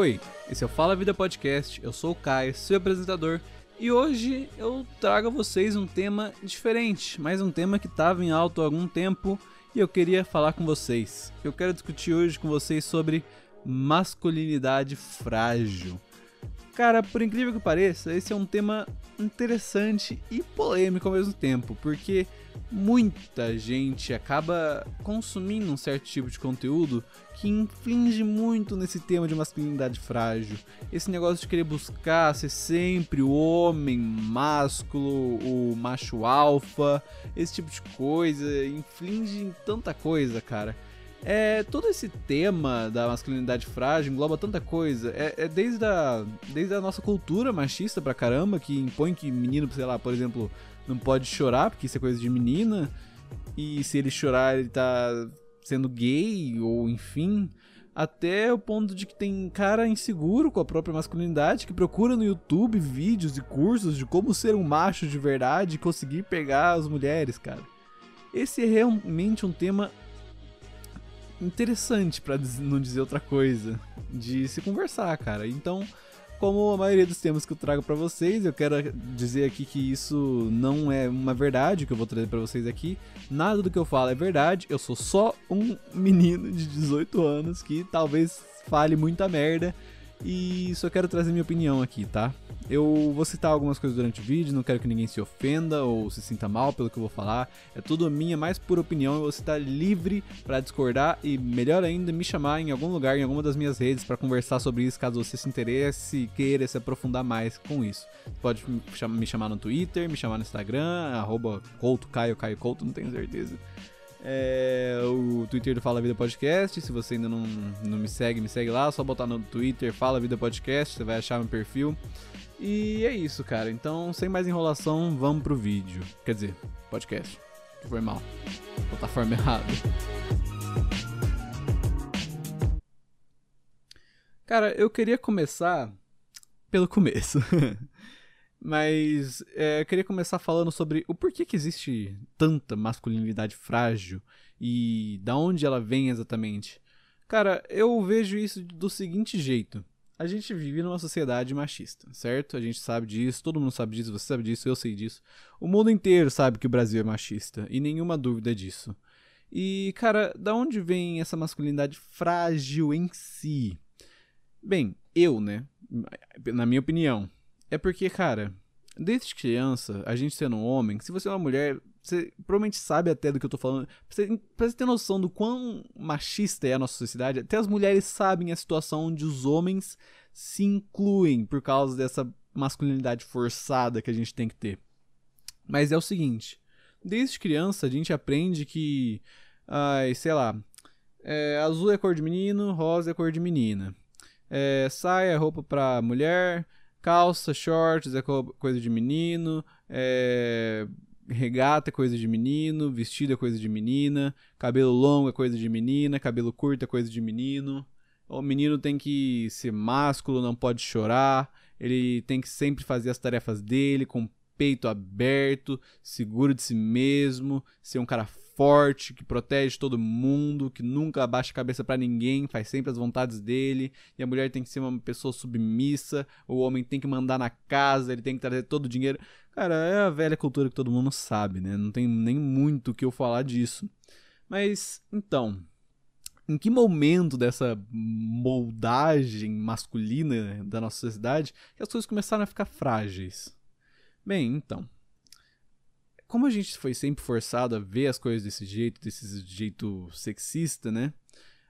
Oi, esse é o Fala Vida Podcast, eu sou o Caio, seu apresentador, e hoje eu trago a vocês um tema diferente, mas um tema que estava em alto há algum tempo e eu queria falar com vocês. Eu quero discutir hoje com vocês sobre masculinidade frágil. Cara, por incrível que pareça, esse é um tema interessante e polêmico ao mesmo tempo, porque muita gente acaba consumindo um certo tipo de conteúdo que inflige muito nesse tema de masculinidade frágil. Esse negócio de querer buscar ser sempre o homem másculo, o macho alfa, esse tipo de coisa, inflige em tanta coisa, cara. É, todo esse tema da masculinidade frágil engloba tanta coisa. É, é, desde, a, desde a nossa cultura machista pra caramba, que impõe que menino, sei lá, por exemplo, não pode chorar, porque isso é coisa de menina. E se ele chorar, ele tá sendo gay, ou enfim. Até o ponto de que tem cara inseguro com a própria masculinidade que procura no YouTube vídeos e cursos de como ser um macho de verdade e conseguir pegar as mulheres, cara. Esse é realmente um tema interessante, para não dizer outra coisa, de se conversar, cara. Então, como a maioria dos temas que eu trago para vocês, eu quero dizer aqui que isso não é uma verdade que eu vou trazer para vocês aqui. Nada do que eu falo é verdade. Eu sou só um menino de 18 anos que talvez fale muita merda e só quero trazer minha opinião aqui, tá? Eu vou citar algumas coisas durante o vídeo, não quero que ninguém se ofenda ou se sinta mal pelo que eu vou falar. É tudo minha mais pura opinião e você está livre para discordar e, melhor ainda, me chamar em algum lugar, em alguma das minhas redes para conversar sobre isso, caso você se interesse e queira se aprofundar mais com isso. Pode me chamar no Twitter, me chamar no Instagram, arroba Couto, Caio, Caio Couto, não tenho certeza. É, o Twitter do Fala Vida Podcast. Se você ainda não, não me segue, me segue lá. Só botar no Twitter Fala Vida Podcast, você vai achar meu perfil. E é isso, cara. Então, sem mais enrolação, vamos pro vídeo. Quer dizer, podcast. Foi mal. Plataforma errada. Cara, eu queria começar pelo começo. Mas é, eu queria começar falando sobre o porquê que existe tanta masculinidade frágil e da onde ela vem exatamente. Cara, eu vejo isso do seguinte jeito. A gente vive numa sociedade machista, certo? A gente sabe disso, todo mundo sabe disso, você sabe disso, eu sei disso. O mundo inteiro sabe que o Brasil é machista, e nenhuma dúvida disso. E, cara, da onde vem essa masculinidade frágil em si? Bem, eu, né? Na minha opinião, é porque, cara, desde criança, a gente sendo um homem, se você é uma mulher, você provavelmente sabe até do que eu tô falando. Pra você, pra você ter noção do quão machista é a nossa sociedade, até as mulheres sabem a situação onde os homens se incluem por causa dessa masculinidade forçada que a gente tem que ter. Mas é o seguinte: desde criança a gente aprende que, ai, sei lá, é, azul é cor de menino, rosa é cor de menina. É, saia é roupa pra mulher, Calça, shorts é coisa de menino, é... regata é coisa de menino, vestido é coisa de menina, cabelo longo é coisa de menina, cabelo curto é coisa de menino. O menino tem que ser másculo, não pode chorar, ele tem que sempre fazer as tarefas dele com peito aberto, seguro de si mesmo, ser um cara forte, que protege todo mundo, que nunca abaixa a cabeça para ninguém, faz sempre as vontades dele, e a mulher tem que ser uma pessoa submissa, o homem tem que mandar na casa, ele tem que trazer todo o dinheiro. Cara, é a velha cultura que todo mundo sabe, né? Não tem nem muito o que eu falar disso. Mas, então, em que momento dessa moldagem masculina da nossa sociedade que as coisas começaram a ficar frágeis? Bem, então, como a gente foi sempre forçado a ver as coisas desse jeito, desse jeito sexista, né?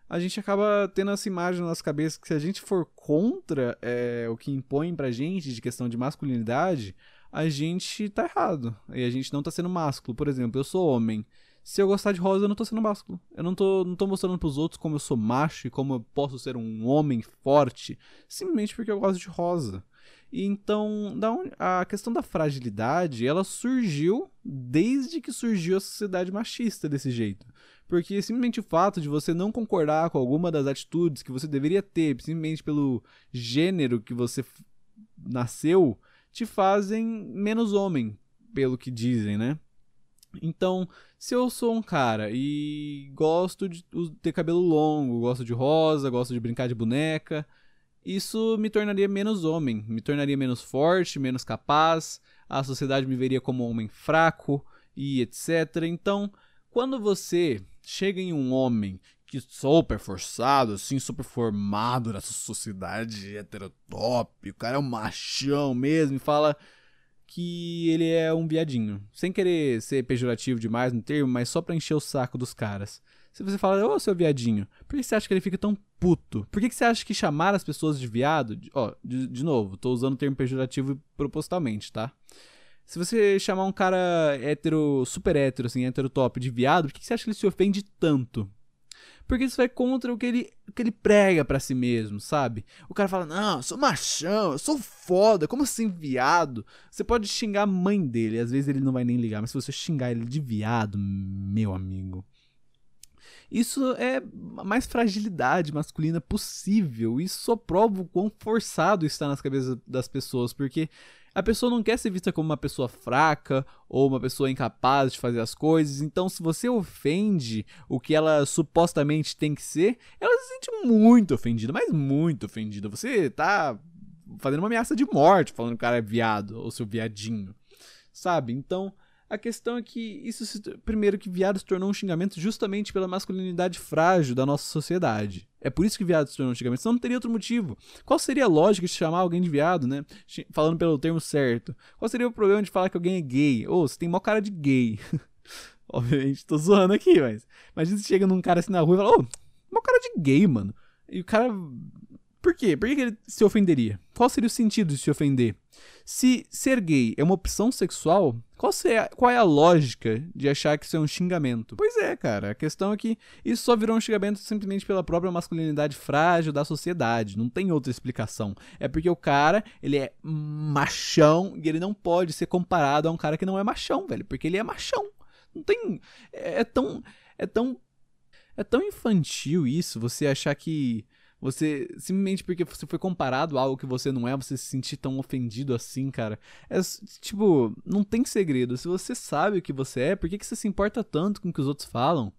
A gente acaba tendo essa imagem na nossa cabeça que se a gente for contra é, o que impõe pra gente de questão de masculinidade, a gente tá errado. E a gente não tá sendo másculo. Por exemplo, eu sou homem. Se eu gostar de rosa, eu não tô sendo másculo. Eu não tô, não tô mostrando pros outros como eu sou macho e como eu posso ser um homem forte, simplesmente porque eu gosto de rosa. Então, a questão da fragilidade, ela surgiu desde que surgiu a sociedade machista desse jeito. Porque simplesmente o fato de você não concordar com alguma das atitudes que você deveria ter, simplesmente pelo gênero que você nasceu, te fazem menos homem, pelo que dizem, né? Então, se eu sou um cara e gosto de ter cabelo longo, gosto de rosa, gosto de brincar de boneca, isso me tornaria menos homem, me tornaria menos forte, menos capaz, a sociedade me veria como um homem fraco e etc. Então, quando você chega em um homem que super forçado, assim, super formado nessa sociedade heterotop, o cara é um machão mesmo, e fala que ele é um viadinho. Sem querer ser pejorativo demais no termo, mas só pra encher o saco dos caras. Se você fala, ô seu viadinho, por que você acha que ele fica tão puto? Por que você acha que chamar as pessoas de viado. Ó, de, de novo, tô usando o termo pejorativo propositalmente, tá? Se você chamar um cara hétero, super hétero, assim, hétero top de viado, por que você acha que ele se ofende tanto? Porque isso vai contra o que ele, o que ele prega para si mesmo, sabe? O cara fala: Não, eu sou machão, eu sou foda, como assim viado? Você pode xingar a mãe dele, às vezes ele não vai nem ligar, mas se você xingar ele de viado, meu amigo. Isso é a mais fragilidade masculina possível. Isso só prova o quão forçado está nas cabeças das pessoas, porque a pessoa não quer ser vista como uma pessoa fraca ou uma pessoa incapaz de fazer as coisas. Então, se você ofende o que ela supostamente tem que ser, ela se sente muito ofendida, mas muito ofendida. Você tá fazendo uma ameaça de morte falando que o cara é viado ou seu viadinho, sabe? Então, a questão é que isso, se, primeiro, que viado se tornou um xingamento justamente pela masculinidade frágil da nossa sociedade. É por isso que viado se tornou um xingamento, senão não teria outro motivo. Qual seria a lógica de chamar alguém de viado, né? Falando pelo termo certo. Qual seria o problema de falar que alguém é gay? Ou oh, você tem mó cara de gay. Obviamente, tô zoando aqui, mas. Imagina se chega num cara assim na rua e fala, ô, oh, mó cara de gay, mano. E o cara. Por quê? Por que ele se ofenderia? Qual seria o sentido de se ofender? Se ser gay é uma opção sexual, qual, é, qual é a lógica de achar que isso é um xingamento? Pois é, cara. A questão é que isso só virou um xingamento simplesmente pela própria masculinidade frágil da sociedade. Não tem outra explicação. É porque o cara, ele é machão e ele não pode ser comparado a um cara que não é machão, velho. Porque ele é machão. Não tem. É, é tão. É tão. É tão infantil isso, você achar que você, simplesmente porque você foi comparado a algo que você não é, você se sentir tão ofendido assim, cara. É, tipo, não tem segredo. Se você sabe o que você é, por que, que você se importa tanto com o que os outros falam?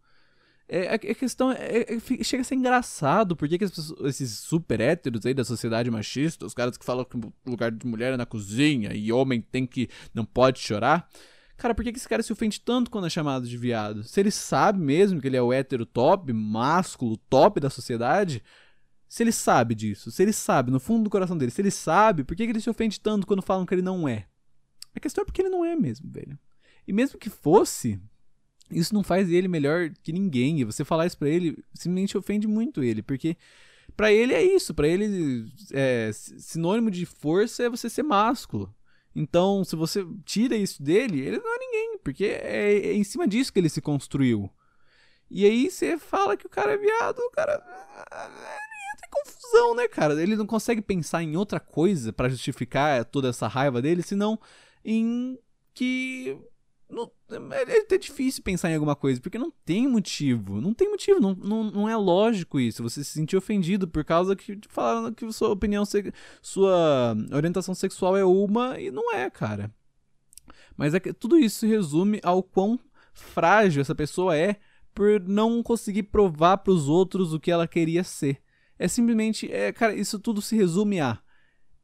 É, a, questão é, é, chega a ser engraçado. Por que, que esses super héteros aí da sociedade machista, os caras que falam que o lugar de mulher é na cozinha e homem tem que. não pode chorar. Cara, por que, que esse cara se ofende tanto quando é chamado de viado? Se ele sabe mesmo que ele é o hétero top, másculo, top da sociedade, se ele sabe disso, se ele sabe, no fundo do coração dele, se ele sabe, por que, ele se ofende tanto quando falam que ele não é? A questão é porque ele não é mesmo, velho. E mesmo que fosse, isso não faz ele melhor que ninguém. E você falar isso pra ele simplesmente ofende muito ele, porque para ele é isso, para ele é sinônimo de força é você ser másculo. Então, se você tira isso dele, ele não é ninguém, porque é, é em cima disso que ele se construiu. E aí você fala que o cara é viado, o cara né, cara? Ele não consegue pensar em outra coisa para justificar toda essa raiva dele, senão em que não, é, é até difícil pensar em alguma coisa, porque não tem motivo. Não tem motivo, não, não, não é lógico isso. Você se sentir ofendido por causa que falaram que sua opinião, sua orientação sexual é uma e não é, cara. Mas é que tudo isso se resume ao quão frágil essa pessoa é por não conseguir provar para os outros o que ela queria ser. É simplesmente, é, cara, isso tudo se resume a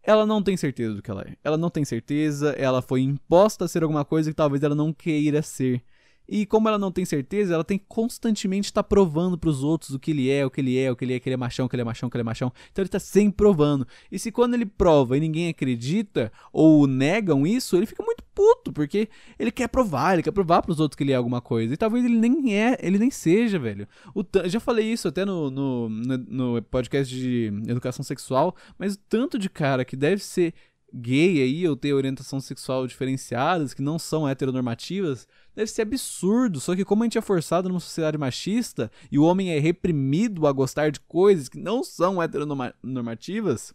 ela não tem certeza do que ela é. Ela não tem certeza, ela foi imposta a ser alguma coisa que talvez ela não queira ser. E como ela não tem certeza, ela tem que constantemente estar tá provando para os outros o que ele é, o que ele é, o que ele é, que ele é machão, que ele é machão, que ele é machão. Então ele está sempre provando. E se quando ele prova e ninguém acredita ou negam isso, ele fica muito puto, porque ele quer provar, ele quer provar para os outros que ele é alguma coisa. E talvez ele nem é, ele nem seja, velho. O já falei isso até no, no, no podcast de educação sexual, mas o tanto de cara que deve ser gay aí ou ter orientação sexual diferenciadas, que não são heteronormativas, deve ser absurdo. Só que como a gente é forçado numa sociedade machista e o homem é reprimido a gostar de coisas que não são heteronormativas,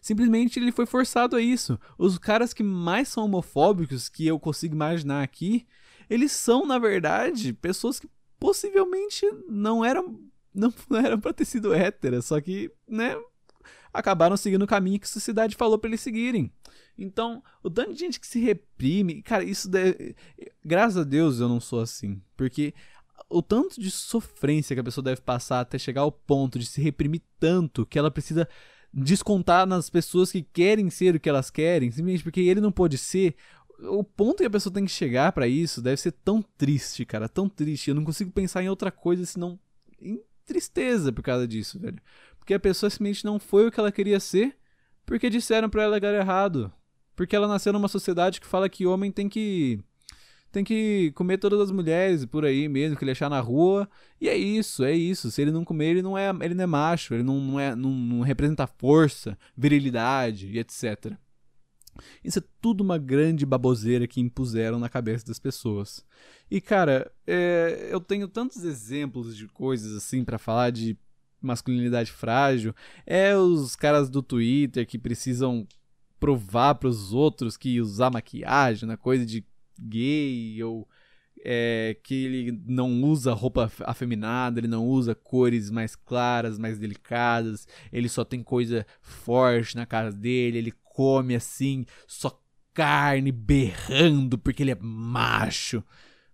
simplesmente ele foi forçado a isso. Os caras que mais são homofóbicos que eu consigo imaginar aqui, eles são, na verdade, pessoas que possivelmente não eram não eram pra ter sido héteras, só que, né, acabaram seguindo o caminho que a sociedade falou para eles seguirem. Então, o tanto de gente que se reprime, cara, isso deve. Graças a Deus eu não sou assim. Porque o tanto de sofrência que a pessoa deve passar até chegar ao ponto de se reprimir tanto que ela precisa descontar nas pessoas que querem ser o que elas querem, simplesmente porque ele não pode ser. O ponto que a pessoa tem que chegar para isso deve ser tão triste, cara, tão triste. Eu não consigo pensar em outra coisa senão em tristeza por causa disso, velho. Porque a pessoa simplesmente não foi o que ela queria ser porque disseram para ela que era errado. Porque ela nasceu numa sociedade que fala que homem tem que tem que comer todas as mulheres por aí mesmo, que ele achar na rua. E é isso, é isso. Se ele não comer, ele não é, ele não é macho, ele não, não, é, não, não representa força, virilidade e etc. Isso é tudo uma grande baboseira que impuseram na cabeça das pessoas. E cara, é, eu tenho tantos exemplos de coisas assim para falar de masculinidade frágil. É os caras do Twitter que precisam provar para os outros que usar maquiagem, na coisa de gay ou é, que ele não usa roupa afeminada, ele não usa cores mais claras, mais delicadas, ele só tem coisa forte na cara dele, ele come assim, só carne berrando porque ele é macho.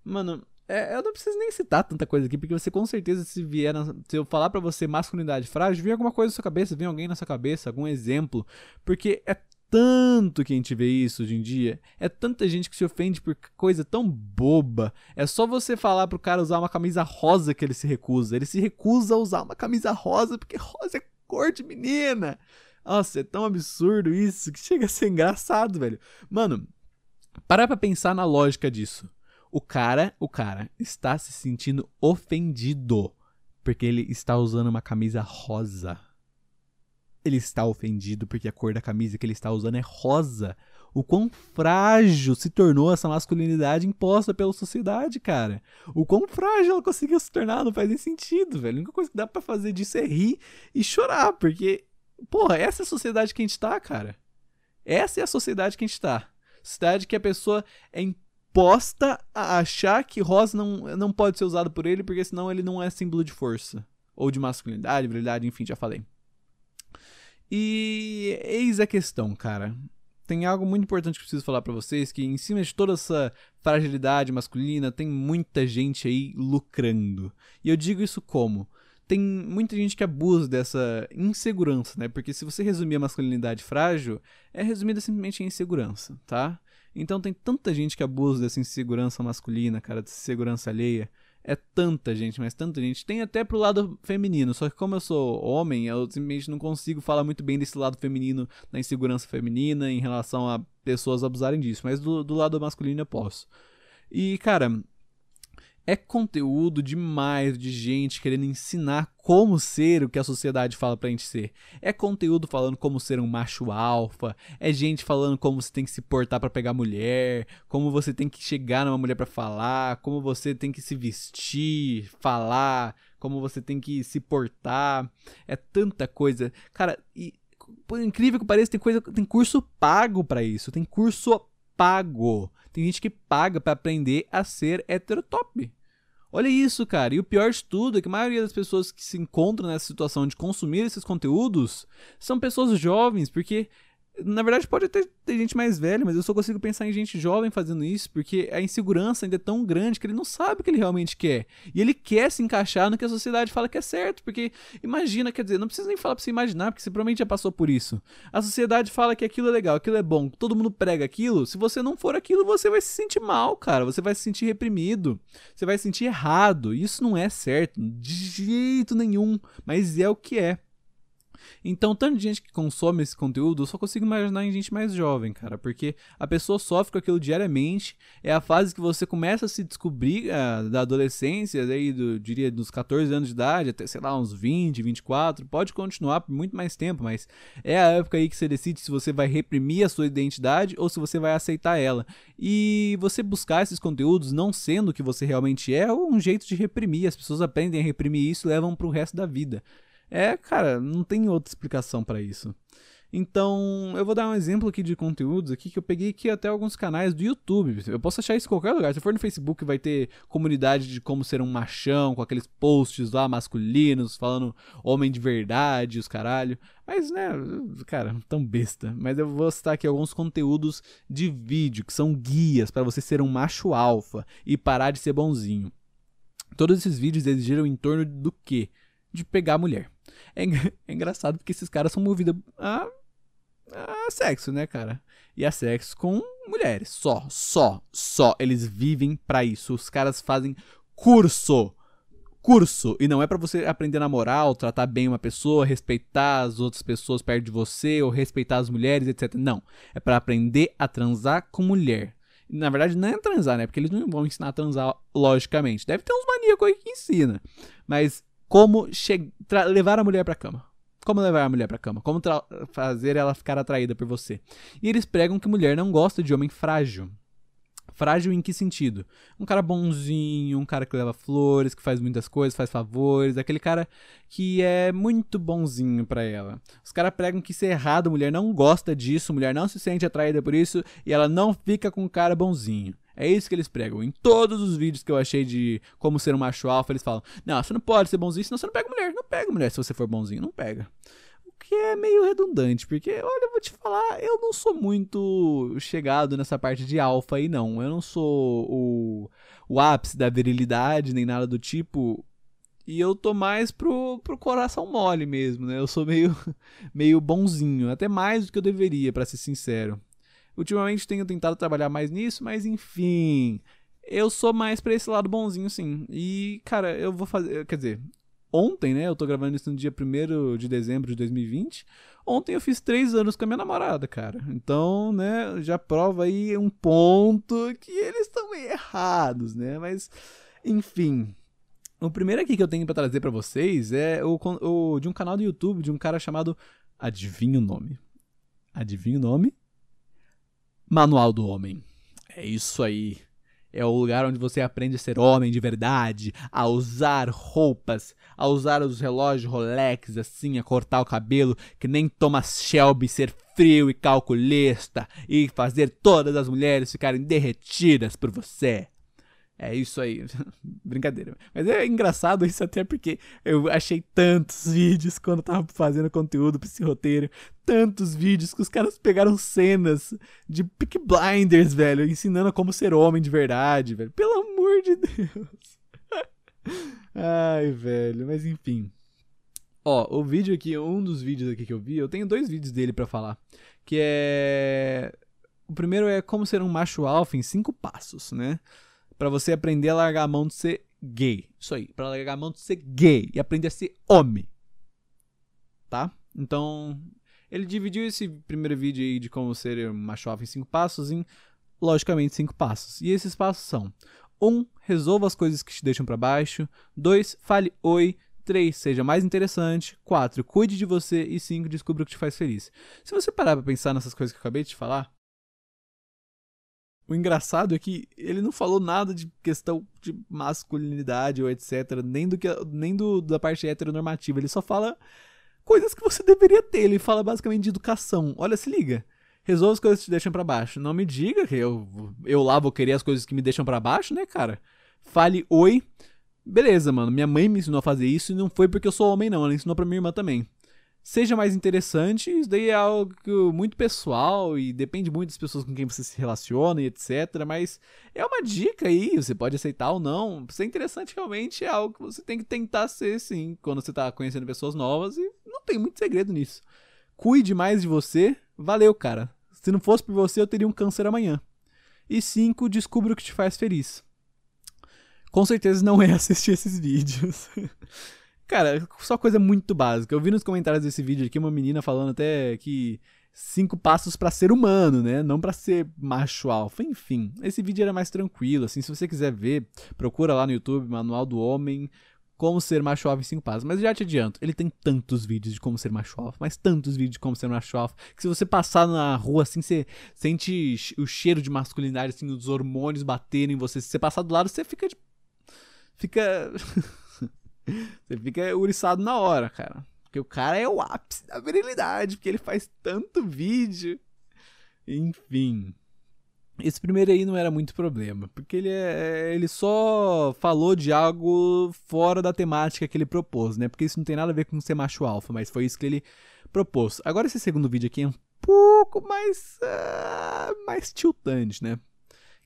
Mano, é, eu não preciso nem citar tanta coisa aqui, porque você com certeza, se vier, na, se eu falar para você masculinidade frágil, vem alguma coisa na sua cabeça, vem alguém na sua cabeça, algum exemplo, porque é tanto que a gente vê isso hoje em dia. É tanta gente que se ofende por coisa tão boba. É só você falar pro cara usar uma camisa rosa que ele se recusa. Ele se recusa a usar uma camisa rosa porque rosa é cor de menina. Nossa, é tão absurdo isso que chega a ser engraçado, velho. Mano, para pra pensar na lógica disso. O cara, o cara está se sentindo ofendido porque ele está usando uma camisa rosa ele está ofendido porque a cor da camisa que ele está usando é rosa. O quão frágil se tornou essa masculinidade imposta pela sociedade, cara. O quão frágil ela conseguiu se tornar, não faz nem sentido, velho. A única coisa que dá para fazer disso é rir e chorar, porque, porra, essa é a sociedade que a gente tá, cara. Essa é a sociedade que a gente tá. Sociedade que a pessoa é imposta a achar que rosa não, não pode ser usado por ele, porque senão ele não é símbolo de força. Ou de masculinidade, virilidade, enfim, já falei. E eis a questão, cara. Tem algo muito importante que eu preciso falar para vocês, que em cima de toda essa fragilidade masculina, tem muita gente aí lucrando. E eu digo isso como? Tem muita gente que abusa dessa insegurança, né? Porque se você resumir a masculinidade frágil, é resumida simplesmente em insegurança, tá? Então tem tanta gente que abusa dessa insegurança masculina, cara, dessa segurança alheia, é tanta gente, mas tanta gente. Tem até pro lado feminino, só que como eu sou homem, eu simplesmente não consigo falar muito bem desse lado feminino, da insegurança feminina, em relação a pessoas abusarem disso. Mas do, do lado masculino eu posso. E, cara, é conteúdo demais de gente querendo ensinar como ser o que a sociedade fala pra gente ser. É conteúdo falando como ser um macho alfa, é gente falando como você tem que se portar para pegar mulher, como você tem que chegar numa mulher para falar, como você tem que se vestir, falar, como você tem que se portar. É tanta coisa. Cara, e por incrível que pareça, tem coisa, tem curso pago para isso, tem curso pago. Tem gente que paga para aprender a ser heterotop. Olha isso, cara. E o pior de tudo é que a maioria das pessoas que se encontram nessa situação de consumir esses conteúdos são pessoas jovens, porque na verdade, pode ter, ter, gente mais velha, mas eu só consigo pensar em gente jovem fazendo isso, porque a insegurança ainda é tão grande que ele não sabe o que ele realmente quer. E ele quer se encaixar no que a sociedade fala que é certo, porque imagina, quer dizer, não precisa nem falar pra você imaginar, porque você provavelmente já passou por isso. A sociedade fala que aquilo é legal, aquilo é bom, todo mundo prega aquilo. Se você não for aquilo, você vai se sentir mal, cara. Você vai se sentir reprimido, você vai se sentir errado. Isso não é certo, de jeito nenhum, mas é o que é. Então, tanto de gente que consome esse conteúdo, eu só consigo imaginar em gente mais jovem, cara, porque a pessoa sofre com aquilo diariamente, é a fase que você começa a se descobrir uh, da adolescência, daí do, diria dos 14 anos de idade até, sei lá, uns 20, 24, pode continuar por muito mais tempo, mas é a época aí que você decide se você vai reprimir a sua identidade ou se você vai aceitar ela. E você buscar esses conteúdos não sendo o que você realmente é, é um jeito de reprimir, as pessoas aprendem a reprimir isso e levam pro resto da vida. É, cara, não tem outra explicação para isso. Então, eu vou dar um exemplo aqui de conteúdos aqui que eu peguei aqui até alguns canais do YouTube. Eu posso achar isso em qualquer lugar. Se for no Facebook, vai ter comunidade de como ser um machão, com aqueles posts lá masculinos, falando homem de verdade, os caralho. Mas, né, cara, tão besta. Mas eu vou citar aqui alguns conteúdos de vídeo, que são guias para você ser um macho alfa e parar de ser bonzinho. Todos esses vídeos eles giram em torno do quê? De pegar mulher. É, é engraçado porque esses caras são movidos a, a sexo, né, cara? E a sexo com mulheres. Só, só, só. Eles vivem para isso. Os caras fazem curso curso. E não é para você aprender na moral, tratar bem uma pessoa, respeitar as outras pessoas perto de você, ou respeitar as mulheres, etc. Não. É para aprender a transar com mulher. Na verdade, não é transar, né? Porque eles não vão ensinar a transar, logicamente. Deve ter uns maníacos aí que ensina. Mas como levar a mulher pra cama. Como levar a mulher pra cama? Como fazer ela ficar atraída por você? E eles pregam que mulher não gosta de homem frágil. Frágil em que sentido? Um cara bonzinho, um cara que leva flores, que faz muitas coisas, faz favores, aquele cara que é muito bonzinho para ela. Os caras pregam que isso é errado, mulher não gosta disso, mulher não se sente atraída por isso e ela não fica com um cara bonzinho. É isso que eles pregam. Em todos os vídeos que eu achei de como ser um macho alfa, eles falam: Não, você não pode ser bonzinho, senão você não pega mulher. Não pega mulher se você for bonzinho, não pega que é meio redundante, porque, olha, eu vou te falar, eu não sou muito chegado nessa parte de alfa aí, não. Eu não sou o, o ápice da virilidade, nem nada do tipo. E eu tô mais pro, pro coração mole mesmo, né? Eu sou meio, meio bonzinho, até mais do que eu deveria, para ser sincero. Ultimamente tenho tentado trabalhar mais nisso, mas enfim. Eu sou mais pra esse lado bonzinho, sim. E, cara, eu vou fazer. Quer dizer, ontem, né? Eu tô gravando isso no dia 1 de dezembro de 2020. Ontem eu fiz três anos com a minha namorada, cara. Então, né, já prova aí um ponto que eles estão errados, né? Mas, enfim. O primeiro aqui que eu tenho para trazer para vocês é o, o, de um canal do YouTube de um cara chamado. Adivinha o nome? Adivinha o nome? Manual do Homem. É isso aí. É o lugar onde você aprende a ser homem de verdade, a usar roupas, a usar os relógios Rolex assim, a cortar o cabelo, que nem Thomas Shelby ser frio e calculista e fazer todas as mulheres ficarem derretidas por você. É isso aí. Brincadeira. Mas é engraçado isso até porque eu achei tantos vídeos quando eu tava fazendo conteúdo pra esse roteiro. Tantos vídeos que os caras pegaram cenas de Pick Blinders, velho, ensinando como ser homem de verdade, velho. Pelo amor de Deus. Ai, velho, mas enfim. Ó, o vídeo aqui, um dos vídeos aqui que eu vi, eu tenho dois vídeos dele para falar. Que é. O primeiro é como ser um macho alfa em cinco passos, né? Para você aprender a largar a mão de ser gay. Isso aí, para largar a mão de ser gay e aprender a ser homem. Tá? Então, ele dividiu esse primeiro vídeo aí de como ser macho alfa em cinco passos em, logicamente, cinco passos. E esses passos são: 1. Um, resolva as coisas que te deixam para baixo. 2. Fale oi. 3. Seja mais interessante. 4. Cuide de você. E 5. Descubra o que te faz feliz. Se você parar pra pensar nessas coisas que eu acabei de te falar, o engraçado é que ele não falou nada de questão de masculinidade ou etc, nem do que nem do, da parte heteronormativa, ele só fala coisas que você deveria ter, ele fala basicamente de educação. Olha, se liga. Resolva as coisas que te deixam para baixo. Não me diga que eu eu lá vou querer as coisas que me deixam para baixo, né, cara? Fale oi. Beleza, mano. Minha mãe me ensinou a fazer isso e não foi porque eu sou homem não, ela ensinou para minha irmã também seja mais interessante. Isso daí é algo muito pessoal e depende muito das pessoas com quem você se relaciona e etc. Mas é uma dica aí, você pode aceitar ou não. Ser interessante realmente é algo que você tem que tentar ser, sim, quando você está conhecendo pessoas novas e não tem muito segredo nisso. Cuide mais de você. Valeu, cara. Se não fosse por você, eu teria um câncer amanhã. E cinco, descubra o que te faz feliz. Com certeza não é assistir esses vídeos. Cara, só coisa muito básica. Eu vi nos comentários desse vídeo aqui uma menina falando até que cinco passos para ser humano, né? Não para ser macho alfa. Enfim, esse vídeo era mais tranquilo, assim, se você quiser ver, procura lá no YouTube Manual do Homem como ser macho alfa em cinco passos. Mas já te adianto, ele tem tantos vídeos de como ser macho alfa, mas tantos vídeos de como ser macho alfa, que se você passar na rua assim, você sente o cheiro de masculinidade assim, os hormônios baterem em você. Se você passar do lado, você fica fica Você fica uriçado na hora, cara. Porque o cara é o ápice da virilidade, porque ele faz tanto vídeo. Enfim. Esse primeiro aí não era muito problema, porque ele, é, ele só falou de algo fora da temática que ele propôs, né? Porque isso não tem nada a ver com ser macho alfa, mas foi isso que ele propôs. Agora esse segundo vídeo aqui é um pouco mais uh, mais tiltante, né?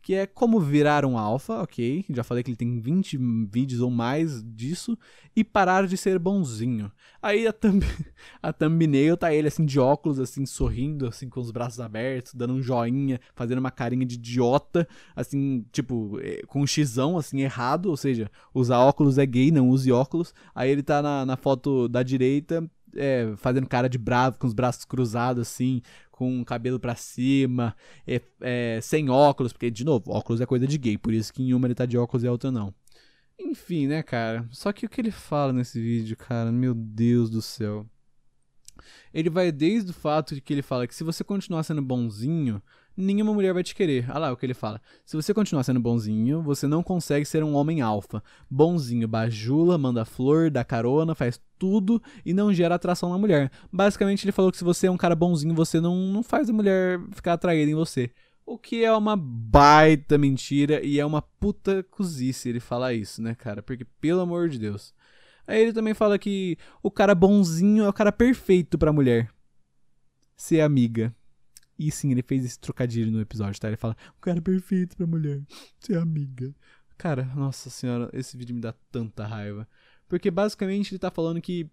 Que é como virar um alfa, ok? Já falei que ele tem 20 vídeos ou mais disso, e parar de ser bonzinho. Aí a, thumb, a thumbnail tá ele assim de óculos, assim, sorrindo, assim, com os braços abertos, dando um joinha, fazendo uma carinha de idiota, assim, tipo, é, com um xão, assim, errado, ou seja, usar óculos é gay, não use óculos. Aí ele tá na, na foto da direita, é, fazendo cara de bravo, com os braços cruzados, assim, com o cabelo para cima, é, é, sem óculos, porque, de novo, óculos é coisa de gay, por isso que em uma ele tá de óculos e a outra não. Enfim, né, cara? Só que o que ele fala nesse vídeo, cara, meu Deus do céu. Ele vai desde o fato de que ele fala que se você continuar sendo bonzinho, nenhuma mulher vai te querer. Olha lá o que ele fala. Se você continuar sendo bonzinho, você não consegue ser um homem alfa. Bonzinho bajula, manda flor, dá carona, faz tudo e não gera atração na mulher. Basicamente, ele falou que se você é um cara bonzinho, você não, não faz a mulher ficar atraída em você. O que é uma baita mentira e é uma puta cozice ele falar isso, né, cara? Porque, pelo amor de Deus. Aí ele também fala que o cara bonzinho é o cara perfeito pra mulher. Ser amiga. E sim, ele fez esse trocadilho no episódio, tá? Ele fala, o cara perfeito pra mulher. Ser amiga. Cara, nossa senhora, esse vídeo me dá tanta raiva. Porque basicamente ele tá falando que.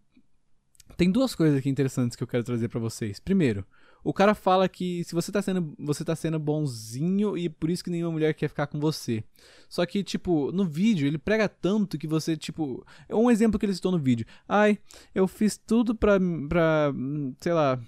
Tem duas coisas aqui interessantes que eu quero trazer para vocês. Primeiro, o cara fala que se você tá sendo, você tá sendo bonzinho e por isso que nenhuma mulher quer ficar com você. Só que, tipo, no vídeo ele prega tanto que você, tipo. É um exemplo que ele citou no vídeo. Ai, eu fiz tudo pra. pra sei lá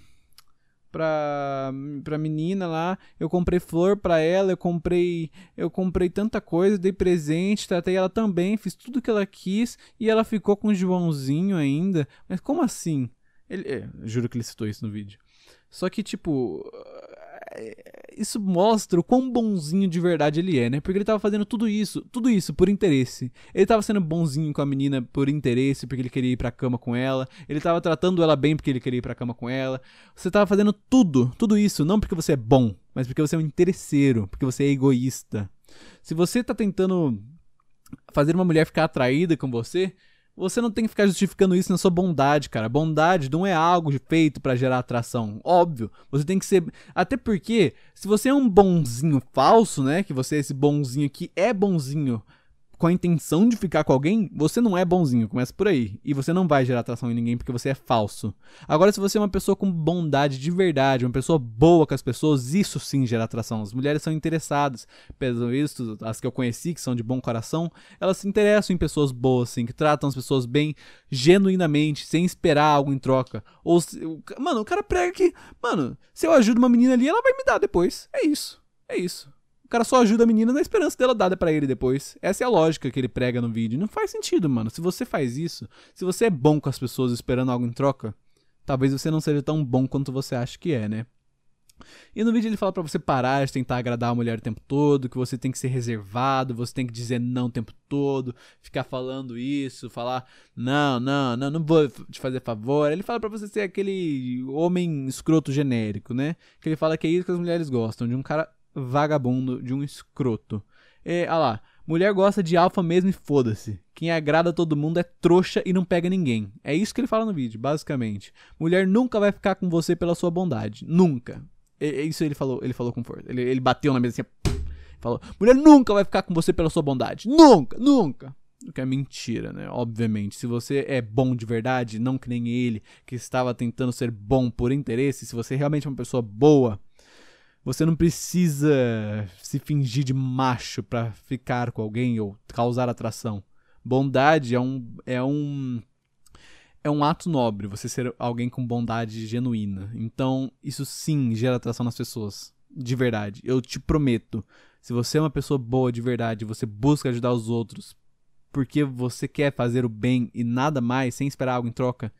pra, pra menina lá, eu comprei flor pra ela, eu comprei eu comprei tanta coisa, dei presente, tratei ela também, fiz tudo que ela quis e ela ficou com o Joãozinho ainda. Mas como assim? Ele, é, juro que ele citou isso no vídeo. Só que, tipo, isso mostra o quão bonzinho de verdade ele é, né? Porque ele tava fazendo tudo isso, tudo isso por interesse. Ele tava sendo bonzinho com a menina por interesse, porque ele queria ir pra cama com ela. Ele tava tratando ela bem porque ele queria ir pra cama com ela. Você tava fazendo tudo, tudo isso, não porque você é bom, mas porque você é um interesseiro, porque você é egoísta. Se você tá tentando fazer uma mulher ficar atraída com você, você não tem que ficar justificando isso na sua bondade, cara. Bondade não é algo feito para gerar atração. Óbvio. Você tem que ser. Até porque, se você é um bonzinho falso, né? Que você é esse bonzinho que é bonzinho com a intenção de ficar com alguém, você não é bonzinho, começa por aí. E você não vai gerar atração em ninguém porque você é falso. Agora, se você é uma pessoa com bondade de verdade, uma pessoa boa com as pessoas, isso sim gera atração. As mulheres são interessadas. Pelo visto, as que eu conheci, que são de bom coração, elas se interessam em pessoas boas, assim, que tratam as pessoas bem, genuinamente, sem esperar algo em troca. Ou, mano, o cara prega que, mano, se eu ajudo uma menina ali, ela vai me dar depois. É isso. É isso cara só ajuda a menina na esperança dela dada para ele depois. Essa é a lógica que ele prega no vídeo. Não faz sentido, mano. Se você faz isso, se você é bom com as pessoas esperando algo em troca, talvez você não seja tão bom quanto você acha que é, né? E no vídeo ele fala para você parar de tentar agradar a mulher o tempo todo, que você tem que ser reservado, você tem que dizer não o tempo todo, ficar falando isso, falar não, não, não, não vou te fazer favor. Ele fala para você ser aquele homem escroto genérico, né? Que ele fala que é isso que as mulheres gostam, de um cara vagabundo, de um escroto. E, lá, mulher gosta de alfa mesmo e foda-se. Quem agrada todo mundo é trouxa e não pega ninguém. É isso que ele fala no vídeo, basicamente. Mulher nunca vai ficar com você pela sua bondade. Nunca. E, isso ele falou, ele falou com força. Ele, ele bateu na mesa assim, falou: Mulher nunca vai ficar com você pela sua bondade. Nunca, nunca. O que é mentira, né? Obviamente. Se você é bom de verdade, não que nem ele, que estava tentando ser bom por interesse, se você realmente é uma pessoa boa, você não precisa se fingir de macho para ficar com alguém ou causar atração. Bondade é um é um é um ato nobre, você ser alguém com bondade genuína. Então, isso sim gera atração nas pessoas, de verdade. Eu te prometo. Se você é uma pessoa boa de verdade, você busca ajudar os outros porque você quer fazer o bem e nada mais, sem esperar algo em troca,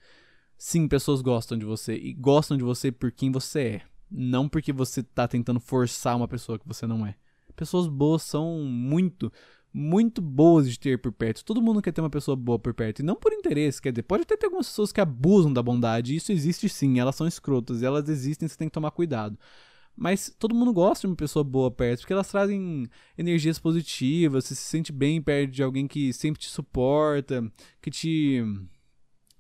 sim, pessoas gostam de você e gostam de você por quem você é. Não porque você tá tentando forçar uma pessoa que você não é. Pessoas boas são muito, muito boas de ter por perto. Todo mundo quer ter uma pessoa boa por perto. E não por interesse, quer dizer, pode até ter algumas pessoas que abusam da bondade. Isso existe sim, elas são escrotas, elas existem, você tem que tomar cuidado. Mas todo mundo gosta de uma pessoa boa perto, porque elas trazem energias positivas, você se sente bem perto de alguém que sempre te suporta, que te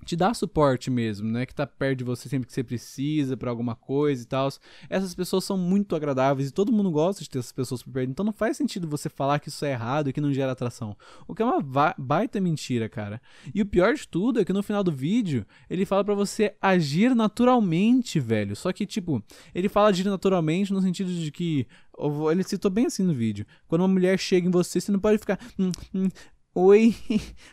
te dá suporte mesmo, né? Que tá perto de você sempre que você precisa para alguma coisa e tal. Essas pessoas são muito agradáveis e todo mundo gosta de ter essas pessoas por perto. Então não faz sentido você falar que isso é errado e que não gera atração. O que é uma baita mentira, cara. E o pior de tudo é que no final do vídeo ele fala para você agir naturalmente, velho. Só que, tipo, ele fala agir naturalmente no sentido de que. Ele citou bem assim no vídeo. Quando uma mulher chega em você, você não pode ficar. Hum, hum, Oi,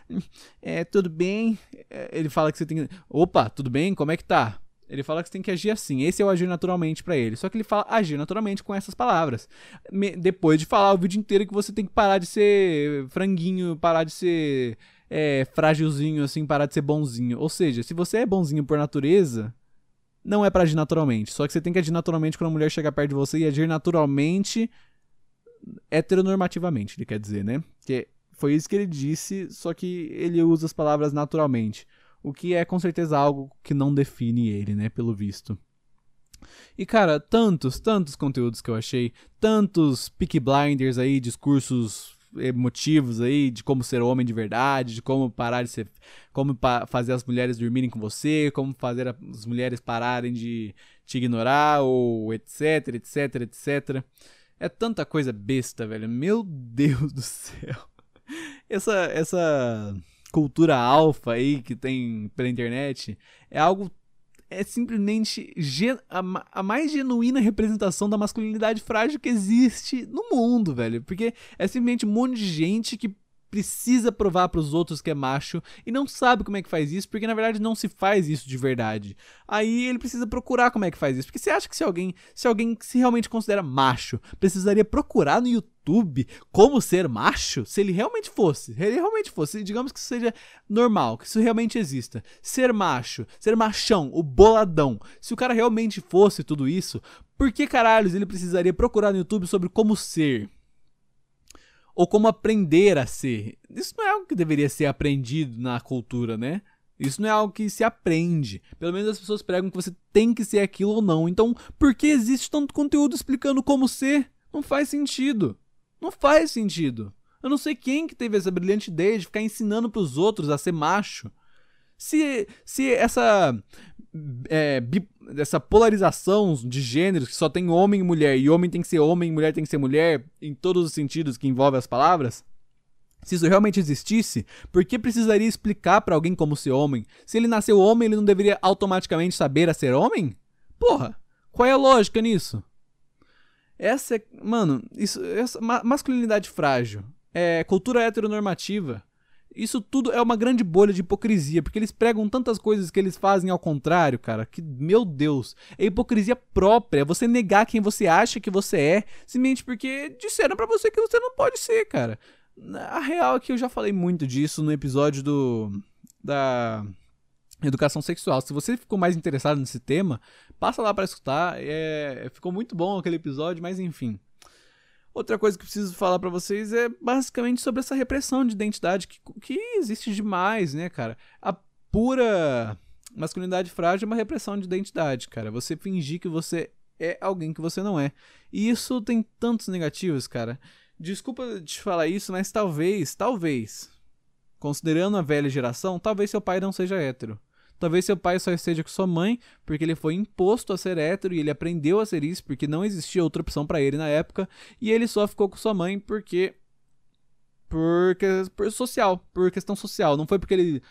é, tudo bem? É, ele fala que você tem que. Opa, tudo bem? Como é que tá? Ele fala que você tem que agir assim. Esse é o agir naturalmente para ele. Só que ele fala agir naturalmente com essas palavras. Me... depois de falar o vídeo inteiro que você tem que parar de ser franguinho, parar de ser é, frágilzinho, assim, parar de ser bonzinho. Ou seja, se você é bonzinho por natureza, não é para agir naturalmente. Só que você tem que agir naturalmente quando a mulher chegar perto de você e agir naturalmente heteronormativamente, ele quer dizer, né? Que foi isso que ele disse, só que ele usa as palavras naturalmente. O que é com certeza algo que não define ele, né? Pelo visto. E cara, tantos, tantos conteúdos que eu achei, tantos pick blinders aí, discursos emotivos aí de como ser homem de verdade, de como parar de ser, como pa fazer as mulheres dormirem com você, como fazer as mulheres pararem de te ignorar ou etc, etc, etc. É tanta coisa besta, velho. Meu Deus do céu essa, essa cultura alfa aí que tem pela internet é algo é simplesmente a, mais genuína representação da masculinidade frágil que existe no mundo, velho. Porque é simplesmente um monte de gente que precisa provar para os outros que é macho e não sabe como é que faz isso, porque na verdade não se faz isso de verdade. Aí ele precisa procurar como é que faz isso, porque você acha que se alguém, se alguém se realmente considera macho, precisaria procurar no YouTube como ser macho? Se ele realmente fosse, se ele realmente fosse, digamos que isso seja normal, que isso realmente exista. Ser macho, ser machão, o boladão. Se o cara realmente fosse tudo isso, por que caralhos ele precisaria procurar no YouTube sobre como ser? Ou como aprender a ser. Isso não é algo que deveria ser aprendido na cultura, né? Isso não é algo que se aprende. Pelo menos as pessoas pregam que você tem que ser aquilo ou não. Então, por que existe tanto conteúdo explicando como ser? Não faz sentido. Não faz sentido. Eu não sei quem que teve essa brilhante ideia de ficar ensinando para os outros a ser macho. Se, se essa é, essa polarização de gêneros que só tem homem e mulher e homem tem que ser homem mulher tem que ser mulher em todos os sentidos que envolvem as palavras se isso realmente existisse, por que precisaria explicar para alguém como ser homem? Se ele nasceu homem, ele não deveria automaticamente saber a ser homem? Porra, qual é a lógica nisso? Essa é, mano, isso, essa masculinidade frágil, é cultura heteronormativa, isso tudo é uma grande bolha de hipocrisia, porque eles pregam tantas coisas que eles fazem ao contrário, cara, que, meu Deus, é hipocrisia própria, você negar quem você acha que você é, simplesmente porque disseram para você que você não pode ser, cara. A real é que eu já falei muito disso no episódio do da educação sexual. Se você ficou mais interessado nesse tema, passa lá para escutar. É, ficou muito bom aquele episódio, mas enfim. Outra coisa que preciso falar para vocês é basicamente sobre essa repressão de identidade que, que existe demais, né, cara? A pura masculinidade frágil é uma repressão de identidade, cara. Você fingir que você é alguém que você não é. E isso tem tantos negativos, cara. Desculpa te falar isso, mas talvez, talvez, considerando a velha geração, talvez seu pai não seja hétero. Talvez seu pai só esteja com sua mãe porque ele foi imposto a ser hétero e ele aprendeu a ser isso porque não existia outra opção para ele na época e ele só ficou com sua mãe porque por, por social, por questão social, não foi porque ele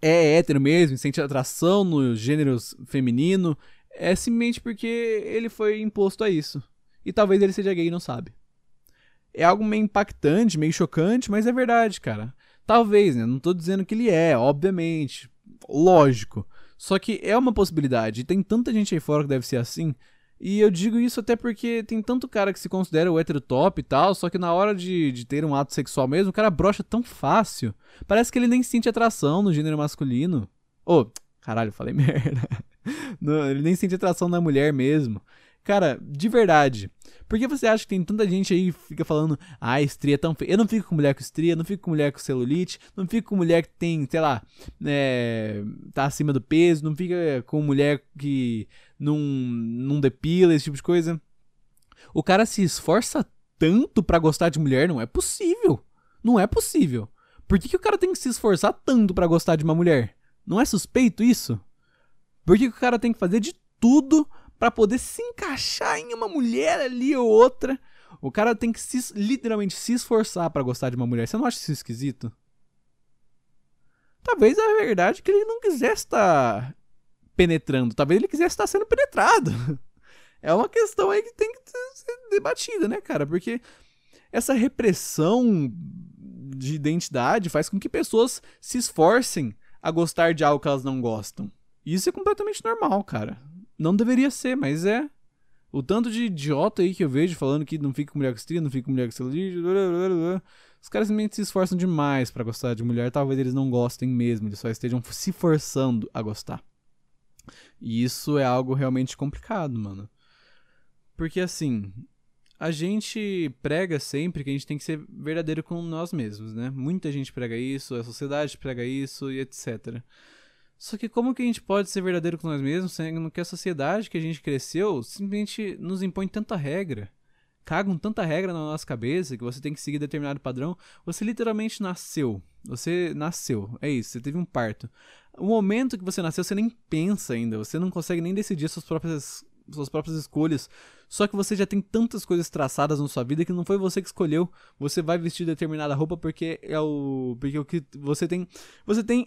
é hétero mesmo, sente atração no gênero feminino, é simplesmente porque ele foi imposto a isso. E talvez ele seja gay e não sabe. É algo meio impactante, meio chocante, mas é verdade, cara. Talvez, né? Não tô dizendo que ele é, obviamente lógico. Só que é uma possibilidade. Tem tanta gente aí fora que deve ser assim. E eu digo isso até porque tem tanto cara que se considera o hétero top e tal, só que na hora de, de ter um ato sexual mesmo, o cara brocha tão fácil. Parece que ele nem sente atração no gênero masculino. Ô, oh, caralho, falei merda. Não, ele nem sente atração na mulher mesmo. Cara, de verdade. Por que você acha que tem tanta gente aí que fica falando, ah, estria é tão feia? Eu não fico com mulher com estria, não fico com mulher com celulite, não fico com mulher que tem, sei lá, é, tá acima do peso, não fica com mulher que não, não depila, esse tipo de coisa. O cara se esforça tanto para gostar de mulher, não é possível. Não é possível. Por que, que o cara tem que se esforçar tanto para gostar de uma mulher? Não é suspeito isso? Por que o cara tem que fazer de tudo para poder se encaixar em uma mulher ali ou outra? O cara tem que se, literalmente se esforçar para gostar de uma mulher. Você não acha isso esquisito? Talvez a verdade é que ele não quisesse estar penetrando, talvez ele quisesse estar sendo penetrado. É uma questão aí que tem que ser debatida, né, cara? Porque essa repressão de identidade faz com que pessoas se esforcem a gostar de algo que elas não gostam. Isso é completamente normal, cara. Não deveria ser, mas é. O tanto de idiota aí que eu vejo falando que não fica com mulher estria, não fica com mulher estria, os caras simplesmente se esforçam demais para gostar de mulher, talvez eles não gostem mesmo, eles só estejam se forçando a gostar. E isso é algo realmente complicado, mano. Porque assim, a gente prega sempre que a gente tem que ser verdadeiro com nós mesmos, né? Muita gente prega isso, a sociedade prega isso e etc. Só que como que a gente pode ser verdadeiro com nós mesmos, sendo que a sociedade que a gente cresceu simplesmente nos impõe tanta regra? Cagam tanta regra na nossa cabeça que você tem que seguir determinado padrão. Você literalmente nasceu. Você nasceu. É isso, você teve um parto. O momento que você nasceu, você nem pensa ainda. Você não consegue nem decidir suas próprias suas próprias escolhas. Só que você já tem tantas coisas traçadas na sua vida que não foi você que escolheu. Você vai vestir determinada roupa porque é o porque o que você tem, você tem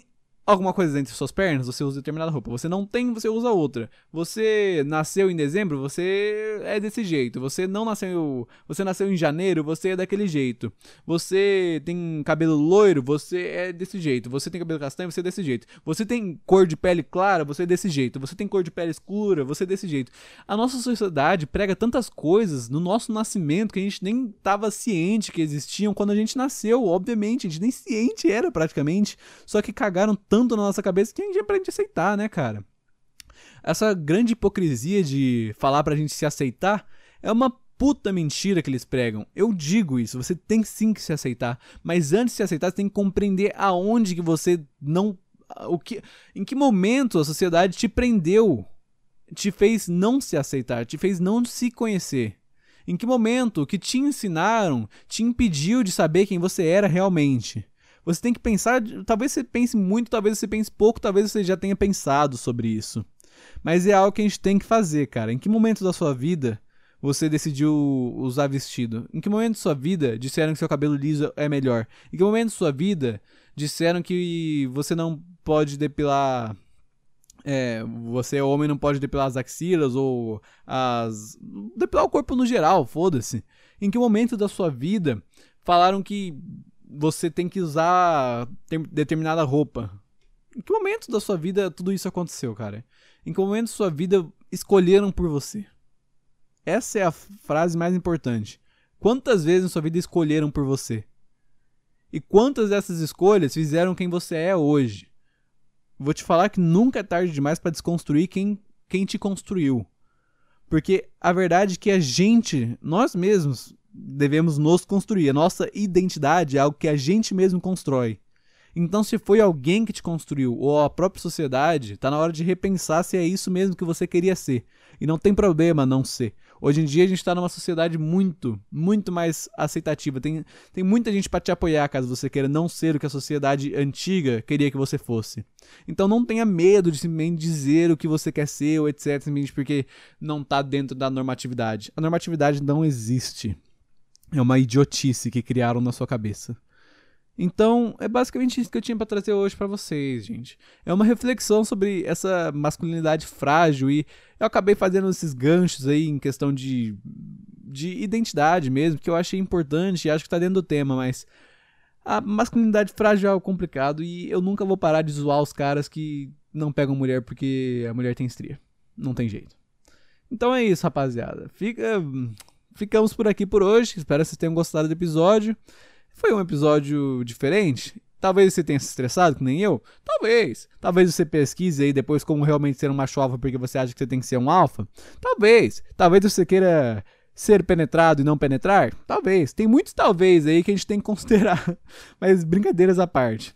alguma coisa entre suas pernas, você usa determinada roupa. Você não tem, você usa outra. Você nasceu em dezembro, você é desse jeito. Você não nasceu, você nasceu em janeiro, você é daquele jeito. Você tem cabelo loiro, você é desse jeito. Você tem cabelo castanho, você é desse jeito. Você tem cor de pele clara, você é desse jeito. Você tem cor de pele escura, você é desse jeito. A nossa sociedade prega tantas coisas no nosso nascimento que a gente nem estava ciente que existiam quando a gente nasceu, obviamente, a gente nem ciente era praticamente. Só que cagaram tanto tanto na nossa cabeça que a gente aprende a aceitar, né, cara? Essa grande hipocrisia de falar pra gente se aceitar é uma puta mentira que eles pregam. Eu digo isso, você tem sim que se aceitar, mas antes de se aceitar, você tem que compreender aonde que você não o que em que momento a sociedade te prendeu, te fez não se aceitar, te fez não se conhecer. Em que momento o que te ensinaram te impediu de saber quem você era realmente? Você tem que pensar, talvez você pense muito, talvez você pense pouco, talvez você já tenha pensado sobre isso. Mas é algo que a gente tem que fazer, cara. Em que momento da sua vida você decidiu usar vestido? Em que momento da sua vida disseram que seu cabelo liso é melhor? Em que momento da sua vida disseram que você não pode depilar é, você é homem não pode depilar as axilas ou as depilar o corpo no geral, foda-se. Em que momento da sua vida falaram que você tem que usar determinada roupa. Em que momento da sua vida tudo isso aconteceu, cara? Em que momento da sua vida escolheram por você? Essa é a frase mais importante. Quantas vezes na sua vida escolheram por você? E quantas dessas escolhas fizeram quem você é hoje? Vou te falar que nunca é tarde demais para desconstruir quem, quem te construiu. Porque a verdade é que a gente, nós mesmos, devemos nos construir. A nossa identidade é algo que a gente mesmo constrói. Então, se foi alguém que te construiu ou a própria sociedade, está na hora de repensar se é isso mesmo que você queria ser. E não tem problema não ser. Hoje em dia a gente está numa sociedade muito, muito mais aceitativa. Tem, tem muita gente para te apoiar caso você queira não ser o que a sociedade antiga queria que você fosse. Então não tenha medo de simplesmente dizer o que você quer ser ou etc. Simplesmente porque não está dentro da normatividade. A normatividade não existe. É uma idiotice que criaram na sua cabeça. Então, é basicamente isso que eu tinha para trazer hoje para vocês, gente. É uma reflexão sobre essa masculinidade frágil e eu acabei fazendo esses ganchos aí em questão de, de identidade mesmo, que eu achei importante e acho que tá dentro do tema, mas a masculinidade frágil é complicado e eu nunca vou parar de zoar os caras que não pegam mulher porque a mulher tem estria. Não tem jeito. Então é isso, rapaziada. Fica ficamos por aqui por hoje. Espero que vocês tenham gostado do episódio. Foi um episódio diferente. Talvez você tenha se estressado, que nem eu. Talvez. Talvez você pesquise aí depois como realmente ser um macho alfa porque você acha que você tem que ser um alfa. Talvez. Talvez você queira ser penetrado e não penetrar. Talvez. Tem muitos talvez aí que a gente tem que considerar. Mas brincadeiras à parte.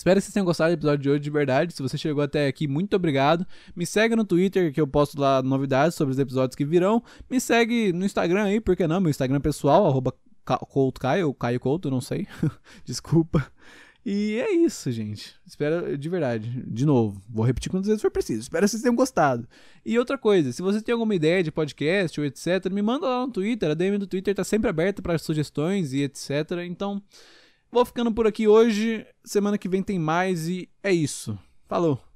Espero que vocês tenham gostado do episódio de hoje de verdade. Se você chegou até aqui, muito obrigado. Me segue no Twitter, que eu posto lá novidades sobre os episódios que virão. Me segue no Instagram aí, por que não? Meu Instagram pessoal, arroba Caio, Caio Couto, não sei. Desculpa. E é isso, gente. Espero de verdade. De novo, vou repetir quantas vezes for preciso. Espero que vocês tenham gostado. E outra coisa, se você tem alguma ideia de podcast ou etc, me manda lá no Twitter. A DM do Twitter tá sempre aberta para sugestões e etc. Então, Vou ficando por aqui hoje. Semana que vem tem mais e é isso. Falou!